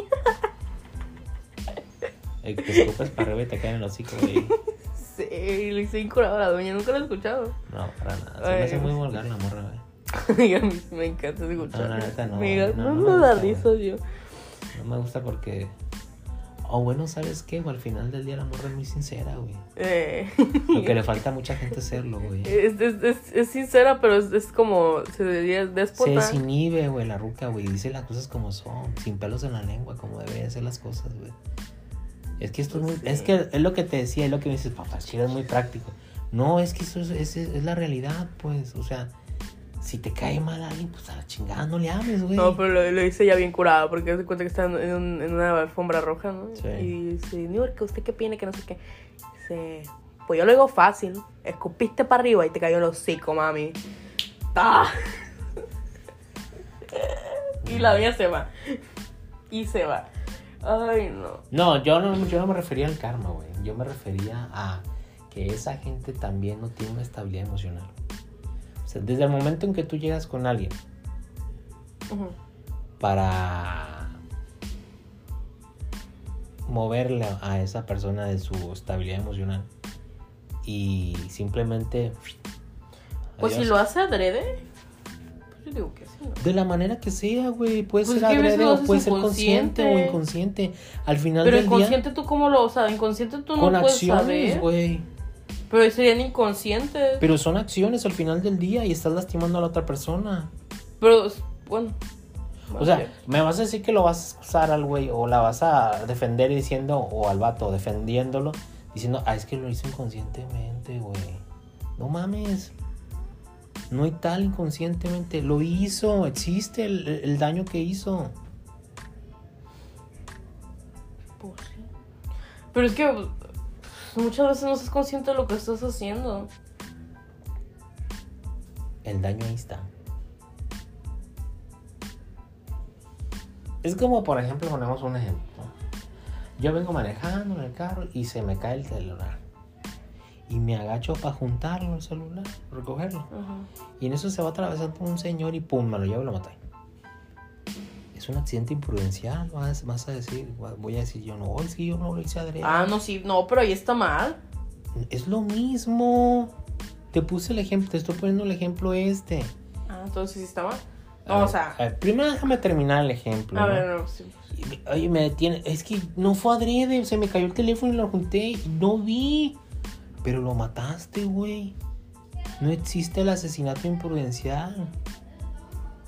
El que escupes para arriba y te caen en los hocico, güey. Sí, le hice incurado a la doña, nunca lo he escuchado. No, para nada. Se me hace Ay, muy vulgar la morra, güey. A mí me encanta escucharlo. No, la neta, no, no, no, no me da risa yo. No me gusta porque. O bueno, ¿sabes qué? güey? Al final del día la morra es muy sincera, güey. Eh, Lo que le falta a mucha gente serlo, güey. es, es, es, es sincera, pero es, como, se diría, Se déspota. desinhibe, güey, la ruca, güey. Dice las cosas como son, sin pelos en la lengua, como deberían ser las cosas, güey. Es que esto es muy. Sí. Es que es lo que te decía, es lo que me dices, papá, chile es muy práctico. No, es que eso es, es, es la realidad, pues. O sea, si te cae mal alguien, pues a la chingada no le hables, güey. No, pero lo, lo hice ya bien curado, porque se cuenta que está en, en un- en una alfombra roja, ¿no? Sí. Y dice, New York, ¿usted qué opina? Que no sé qué. Dice, pues yo lo digo fácil. Escupiste para arriba y te cayó el hocico, mami. ¡Ah! y la mía se va. Y se va. Ay, no. No, yo no, yo no me refería al karma, güey. Yo me refería a que esa gente también no tiene una estabilidad emocional. O sea, desde el momento en que tú llegas con alguien para moverle a esa persona de su estabilidad emocional y simplemente Pues si lo hace adrede, digo que sí, ¿no? de la manera que sea, güey, puede Pues ser adrede o puede ser consciente o inconsciente. Al final Pero del inconsciente tú cómo lo, o sea, inconsciente tú día no con puedes acciones, saber. güey. Pero serían inconscientes. Pero son acciones al final del día y estás lastimando a la otra persona. Pero, bueno. O sea, me vas a decir que lo vas a excusar al güey o la vas a defender diciendo, o al vato defendiéndolo, diciendo, ah, es que lo hizo inconscientemente, güey. No mames. No hay tal inconscientemente. Lo hizo, existe el, el daño que hizo. Pues sí. Pero es que pues, muchas veces no estás consciente de lo que estás haciendo. El daño ahí está. Es como, por ejemplo, ponemos un ejemplo. Yo vengo manejando en el carro y se me cae el celular. Y me agacho para juntarlo el celular, recogerlo. Ajá. Y en eso se va atravesando un señor y pum, me lo llevo y lo maté. Es un accidente imprudencial, vas, vas a decir, voy a decir yo, no, es que yo no lo hice adrede. Ah, no, sí, no, pero ahí está mal. Es lo mismo. Te puse el ejemplo, te estoy poniendo el ejemplo este. Ah, entonces sí está mal. A No, o sea, a ver, primero déjame terminar el ejemplo. a ¿no? ver, no, sí. Me- Oye, me detiene. Es que no fue adrede. Se me cayó el teléfono y lo junté y no vi. Pero lo mataste, güey. No existe el asesinato imprudencial.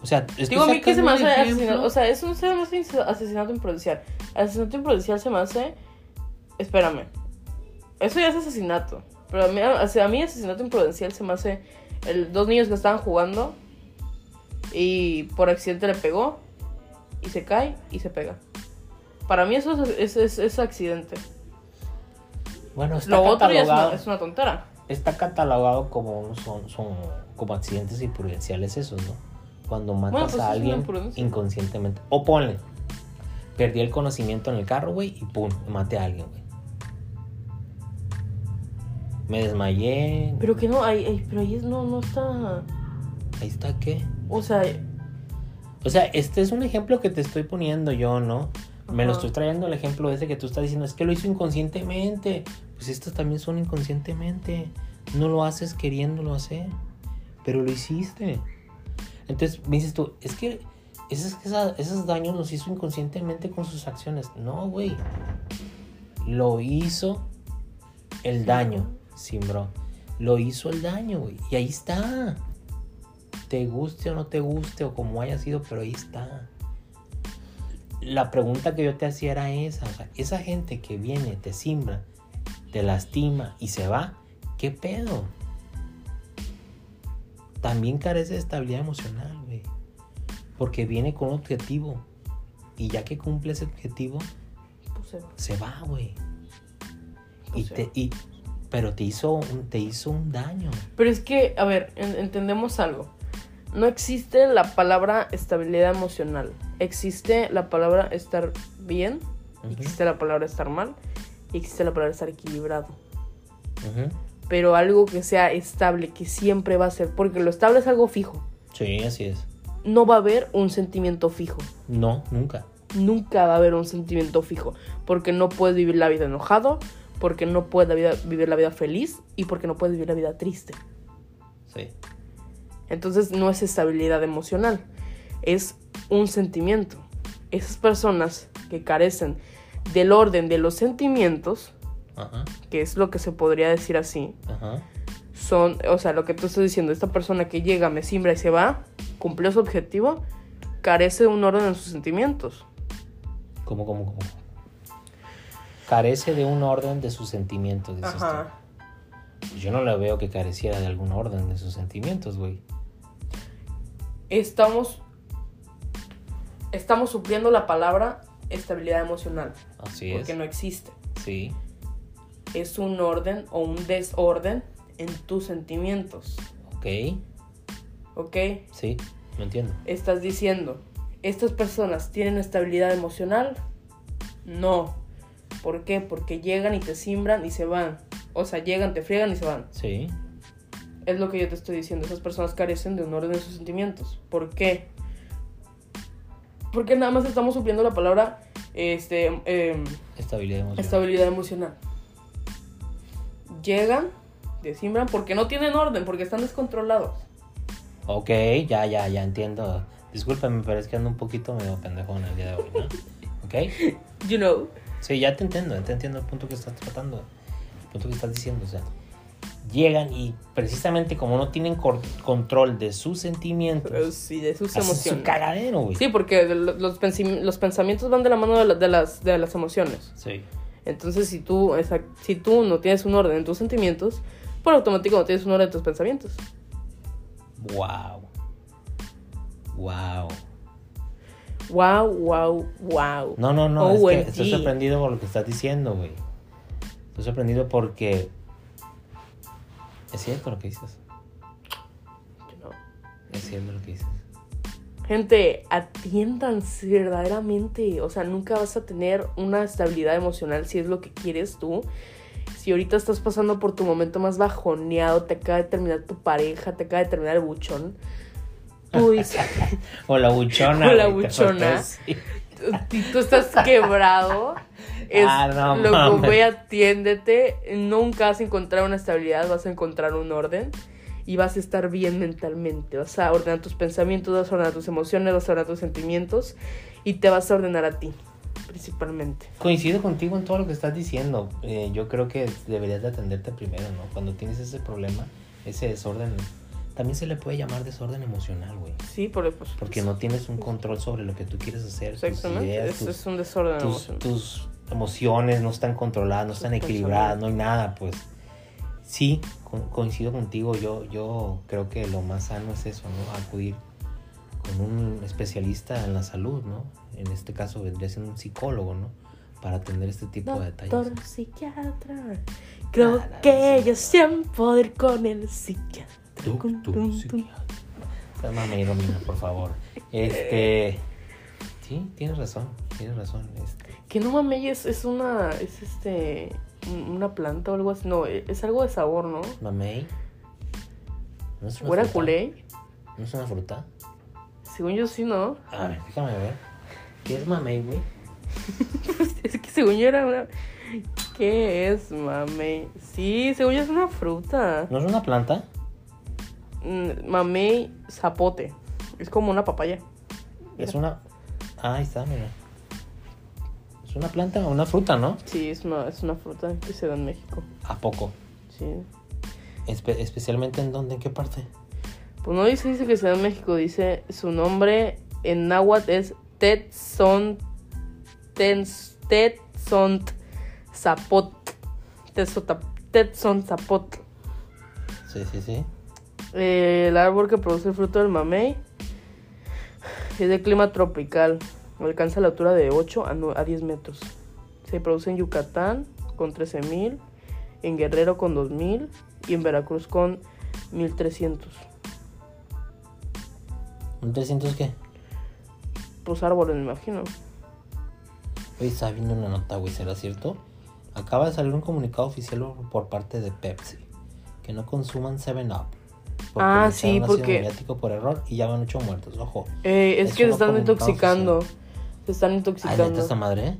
O sea, estoy Digo, a mí que se me hace asesinato. O sea, eso no se me hace asesinato imprudencial. Asesinato imprudencial se me hace. Espérame. Eso ya es asesinato. Pero a mí, o sea, a mí asesinato imprudencial se me hace el, dos niños que estaban jugando y por accidente le pegó y se cae y se pega. Para mí eso es, es, es, accidente. Bueno, está Lo otro ya es catalogado, una, es una tontera. está catalogado como son, son como accidentes imprudenciales esos, ¿no? Cuando matas Bueno, pues a alguien inconscientemente. O ponle, perdí el conocimiento en el carro, güey, y pum, maté a alguien, güey. Me desmayé. Pero que no, ahí, ahí- pero ahí es- no, no está. Ahí está, ¿qué? O sea, O sea, este es un ejemplo que te estoy poniendo yo, ¿no? Me lo estoy trayendo el ejemplo ese que tú estás diciendo, es que lo hizo inconscientemente. Pues estos también son inconscientemente. No lo haces queriéndolo hacer, pero lo hiciste. Entonces me dices tú, es que esos, esos daños los hizo inconscientemente con sus acciones. No, güey. Lo hizo el daño. bro. Sí, bro. Lo hizo el daño, güey. Y ahí está. Te guste o no te guste o como haya sido, pero ahí está. La pregunta que yo te hacía era esa. O sea, esa gente que viene, te simbra, te lastima y se va, ¿qué pedo? También carece de estabilidad emocional, güey. Porque viene con un objetivo. Y ya que cumple ese objetivo, pues se va. güey. Y Pues se te, y, pero te hizo, un, te hizo un daño. Pero es que, a ver, en- entendemos algo. No existe la palabra estabilidad emocional. Existe la palabra estar bien, existe la palabra estar mal y existe la palabra estar equilibrado. Pero algo que sea estable, que siempre va a ser, porque lo estable es algo fijo. Sí, así es. No va a haber un sentimiento fijo. No, nunca. Nunca va a haber un sentimiento fijo. Porque no puedes vivir la vida enojado, porque no puedes la vida- vivir la vida feliz y porque no puedes vivir la vida triste. Sí. Entonces no es estabilidad emocional, es un sentimiento. Esas personas que carecen del orden de los sentimientos, Ajá, que es lo que se podría decir así, ajá. son, o sea, lo que tú estás diciendo, esta persona que llega, me simbra y se va, cumplió su objetivo, carece de un orden en sus sentimientos. ¿Cómo, cómo, cómo? Carece de un orden de sus sentimientos, dices tú. Pues yo no le veo que careciera de algún orden de sus sentimientos, güey. Estamos, estamos supliendo la palabra estabilidad emocional, Así porque es. no existe. Sí, Es un orden o un desorden en tus sentimientos, ok. ¿ok? Sí, lo entiendo. Estás diciendo, ¿estas personas tienen estabilidad emocional? No. ¿Por qué? Porque llegan y te simbran y se van. O sea, llegan, te friegan y se van. Sí, Es lo que yo te estoy diciendo. Esas personas carecen de un orden en sus sentimientos. ¿Por qué? Porque nada más estamos supliendo la palabra este, em, estabilidad emocional. estabilidad emocional. Llegan, te simbran porque no tienen orden, porque están descontrolados. Ok, ya, ya, ya entiendo. Discúlpame, pero es que ando un poquito medio pendejo en el día de hoy, ¿no? Ok. You know. Sí, ya te entiendo, te entiendo el punto que estás tratando, el punto que estás diciendo, o sea, llegan y precisamente como no tienen control de sus sentimientos, sí, de sus su cagadero, güey. Sí, porque lo- los, pensamientos van de la mano de, la- de las, de las emociones. Sí. Entonces, si tú, esa- si tú no tienes un orden en tus sentimientos, por automático no tienes un orden en tus pensamientos. Wow. Wow. Wow, wow, wow. No, no, no, es que estoy sorprendido por lo que estás diciendo, güey. Estoy sorprendido porque es cierto lo que dices. No. Es cierto lo que dices. Gente, atiéndanse verdaderamente. O sea, nunca vas a tener una estabilidad emocional si es lo que quieres tú. Si ahorita estás pasando por tu momento más bajoneado, te acaba de terminar tu pareja, te acaba de terminar el buchón. Tú dices, O la buchona. O la buchona. si tú estás quebrado, es Ah, no lo mames. ve, atiéndete. Nunca vas a encontrar una estabilidad, vas a encontrar un orden y vas a estar bien mentalmente. Vas a ordenar tus pensamientos, vas a ordenar tus emociones, vas a ordenar tus sentimientos y te vas a ordenar a ti, principalmente. Coincido contigo en todo lo que estás diciendo. Eh, yo creo que deberías de atenderte primero, ¿no? Cuando tienes ese problema, ese desorden, también se le puede llamar desorden emocional, güey. Sí, por, pues, Porque no tienes un control sobre lo que tú quieres hacer, tus Exactamente, ideas, es, tus, es un desorden tus, emocional. tus emociones no están controladas, no Tus están equilibradas, no hay nada, pues. sí, co- coincido contigo. Yo, yo creo que lo más sano es eso, ¿no? Acudir con un especialista en la salud, ¿no? En este caso vendría siendo un psicólogo, ¿no? Para atender este tipo de detalles. Doctor psiquiatra. Creo Ah, que yo siempre ir con el psiquiatra. Tum, tum, tum. psiquiatra. Sea mame, Romina, por favor. Este. Sí, tienes razón, tienes razón. Este. Que no mames, es, es una. Es este. un- Una planta o algo así. No, e, es algo de sabor, ¿no? Mamey. ¿No es una ¿O era fruta? culé? ¿No es una fruta? Según yo sí, ¿no? A ver, déjame ver. ¿Qué es mamey, güey? es que según yo era una. ¿Qué es, mamey? Sí, según yo es una fruta. ¿No es una planta? Mm, Mamey zapote. Es como una papaya. Es una. Ah, ahí está, mira. Es una planta o una fruta, ¿no? Sí, es una, es una fruta que se da en México. ¿A poco? Sí. Espe- especialmente en dónde, en qué parte. Pues no dice, dice que se da en México, dice su nombre en náhuatl es Tetson Tetsont Zapot. Tetson Zapot. Sí, sí, sí. Eh, el árbol que produce el fruto del mamey es de clima tropical. Alcanza la altura de 8 a, nue- a 10 metros. Se produce en Yucatán con 13.000, en Guerrero con 2.000 y en Veracruz con 1.300. ¿Un 300 qué? Pues árboles, me imagino. Hoy estaba viendo una nota, güey, ¿será cierto? Acaba de salir un comunicado oficial por parte de Pepsi. Que no consuman 7-Up. Porque Ah, sí, ácido porque- por error y ya van 8 muertos, ojo. Eh, es que se están intoxicando. Se están Ay, intoxicando. neta esta madre, ¿eh?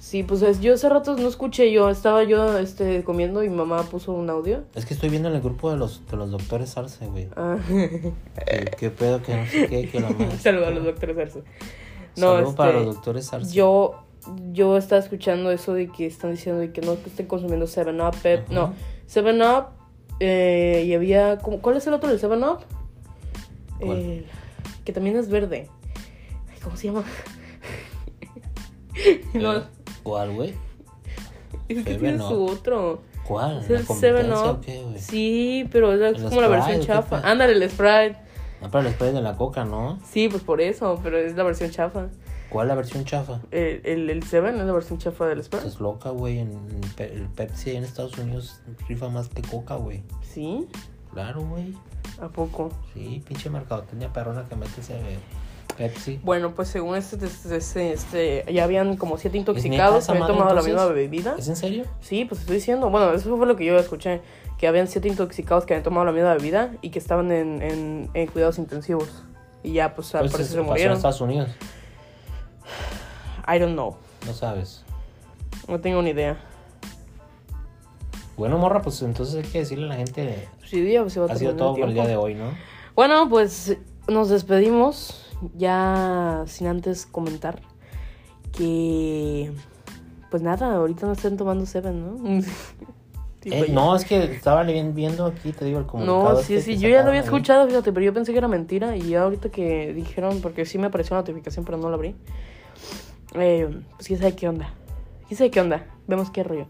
Sí, pues es- yo hace rato no escuché yo. Estaba yo este, comiendo y mi mamá puso un audio. Es que estoy viendo en el grupo de los, de los doctores Arce, güey. Ah. Qué pedo, que no sé qué, que la madre. Saludos a los doctores Arce. No, Saludo para este, los doctores Arce. Yo, yo estaba escuchando eso de que están diciendo de que no que estén consumiendo 7-Up, Pep. No, 7-Up. Eh, y había. ¿cómo- ¿Cuál es el otro del 7-Up? ¿Cuál? Eh, que también es verde. Ay, ¿Cómo se llama? no, ¿Cuál, güey? es que 7 tiene su otro. ¿Cuál? Es ¿La el competencia 7 o Up. qué, güey? Sí, pero es ¿El como la versión Sprite chafa. Ándale, el Sprite. Ah, para el spray de la coca, ¿no? Sí, pues por eso, pero es la versión chafa. ¿Cuál la versión chafa? El, el, el Seven es la versión chafa del Sprite. Estás loca, güey. En el Pepsi en Estados Unidos rifa más que coca, güey. ¿Sí? Claro, güey. ¿A poco? Sí, pinche mercadotecnia perrona que mete ese Pepsi. Bueno, pues según este, este, este, este, ya habían como siete intoxicados que habían tomado la misma bebida. ¿Es en serio? Sí, pues estoy diciendo. Bueno, eso fue lo que yo escuché. Que habían siete intoxicados que habían tomado la misma bebida y que estaban en, en, en cuidados intensivos. Y ya, pues, al Pues parecer eso se pasó en murieron. Estados Unidos. I don't know. No sabes. No tengo ni idea. Bueno, morra, pues entonces hay que decirle a la gente. Sí, ya se va a Ha sido todo el por el día de hoy, ¿no? Bueno, pues nos despedimos. Ya sin antes comentar que. Pues nada, ahorita no están tomando Seven, ¿no? Eh, pues no, es que estaba vi- viendo aquí, te digo, el comunicado. No, este sí, que sí, yo ya lo había ahí. escuchado, fíjate, pero yo pensé que era mentira y ya ahorita que dijeron, porque sí me apareció la notificación, pero no la abrí. Eh, pues quién sabe qué onda. Quién sabe qué onda. Vemos qué rollo.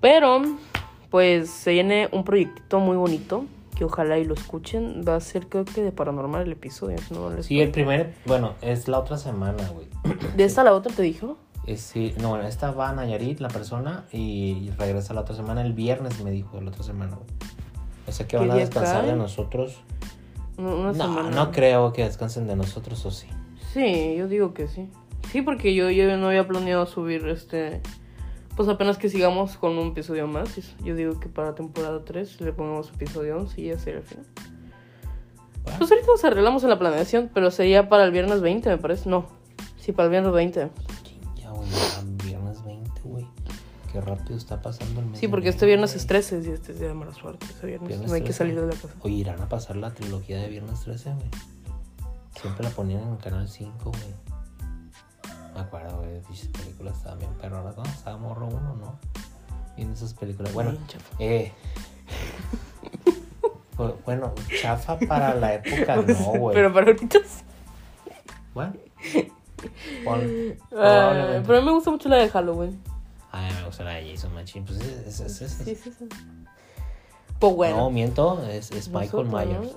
Pero, pues se viene un proyectito muy bonito que ojalá y lo escuchen. Va a ser, creo que de paranormal el episodio. si no les Sí, el primer, bueno, es la otra semana, güey. ¿De esta a la otra te dijo? Es, sí, no, esta va a Nayarit, la persona, y regresa la otra semana. El viernes me dijo, la otra semana, güey. O sea que ¿Qué van a descansar cae? de nosotros. Una No, semana. no creo que descansen de nosotros, o sí. Sí, yo digo que sí. Sí, porque yo, yo no había planeado subir este. Pues apenas que sigamos con un episodio más. Yo digo que para temporada 3 le pongamos episodio 11 y ya sería el final. Pues ahorita nos arreglamos en la planeación, pero sería para el viernes 20, me parece. No. Sí, para el viernes 20. ya, güey, viernes 20, güey. Qué rápido está pasando el mes. Sí, porque este viernes es 13 y este es día de mala suerte. Ese viernes, Viernes no hay que 13. salir de la casa. Oye, irán a pasar la trilogía de Viernes 13, güey. Siempre la ponían en el canal 5, güey. Me acuerdo, güey, dichas películas estaban bien perronas, ¿no? Estaba morro uno, ¿no? Viendo esas películas. Bueno, eh. bu- bueno, chafa para la época, no, güey. Pero para ahorita sí. Bueno. Pon- Ah, probablemente. pero a mí me gusta mucho la de Halloween. Ay, me gusta la de Jason Machine. Pues es, es, es, es- Sí, sí, sí. Pues bueno. No, miento, es, Michael Myers.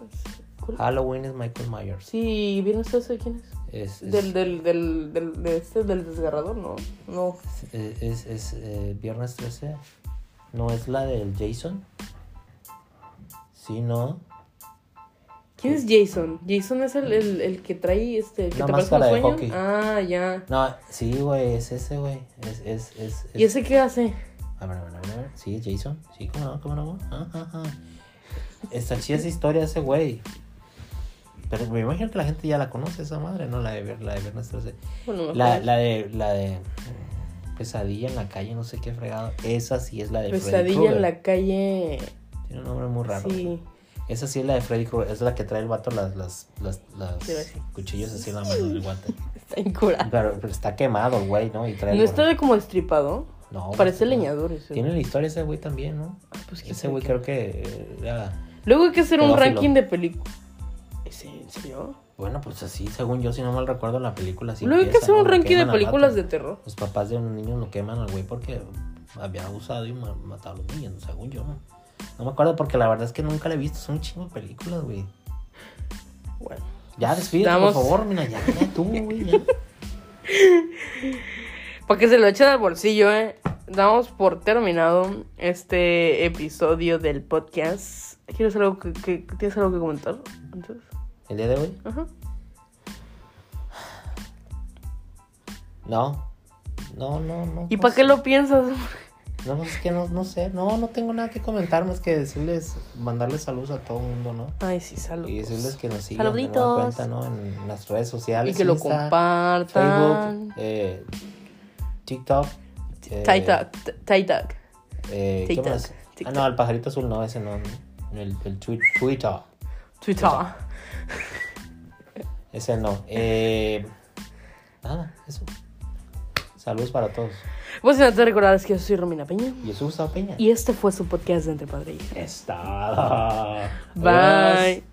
Halloween es Michael Myers. Sí, ¿vieron ese quién es? Es, es, Del, del, del, del, de este, del desgarrador, ¿no? No. es, es- es, eh, Viernes 13. ¿No es la del Jason? Sí, no. ¿Quién es Jason? Jason es el, el, el que trae este. que Una te parece un máscara de hockey. Ah, ya. No, sí, güey, es ese, güey. Es, es, es, ¿Y es- ese qué hace? A ver, a ver, a ver. Sí, es Jason. Sí, cómo no, cómo no. Ajá, ajá. Está chida esa historia ese güey. Pero me imagino que la gente ya la conoce, esa madre, ¿no? La de, ver- la de Viernes 13. Bueno, no La, la de, la de mm, Pesadilla en la calle, no sé qué fregado. Esa sí es la de Freddy Pesadilla en la calle. Tiene un nombre muy raro. Sí. Esa sí es la de Freddy Krueger. Es la que trae el vato las, las, las, cuchillos así en la mano, el guante. Está incurado. Pero, pero está quemado el güey, ¿no? Y trae ¿No está de como destripado? No, Parece no. leñador ese. Tiene la historia ese güey también, ¿no? Ah, pues, Ese güey creo que eh. Luego hay que hacer un ranking de películas. ¿En serio? Bueno, pues así, según yo, si no mal recuerdo, la película así Luego hay que hacer un ranking de películas de terror. Los papás de un niño lo queman al güey porque había abusado y ma- matado a los niños, según yo. No, me acuerdo porque la verdad es que nunca la he visto. Son un chingo de películas, güey. Bueno. Ya, despídete, por favor, mira, ya, ya, tú, güey, ya. Para que se lo echen al bolsillo, ¿eh? Damos por terminado este episodio del podcast. ¿Quieres algo que, que- ¿Tienes algo que comentar antes? ¿El día de hoy? Ajá. No. No, no, no. ¿Y no para qué lo piensas? No, es que no, no sé. No, no tengo nada que comentar más que decirles, mandarles saludos a todo el mundo, ¿no? Ay, sí, salud. Y decirles que nos sigan de cuenta, ¿no? En las redes sociales. Y que lo compartan. Facebook, eh, TikTok. eh, TikTok. TikTok. eh, ¿qué TikTok, más? Ah, no, el pajarito azul no, ese no. El, el twi- Twitter. Twitter. Ese no. Eh, nada, eso. Saludos para todos. Pues si no te recordarás que yo soy Romina Peña. Y eso Gustavo Peña. Y este fue su podcast de Entre Padre e Hija. Está. Bye.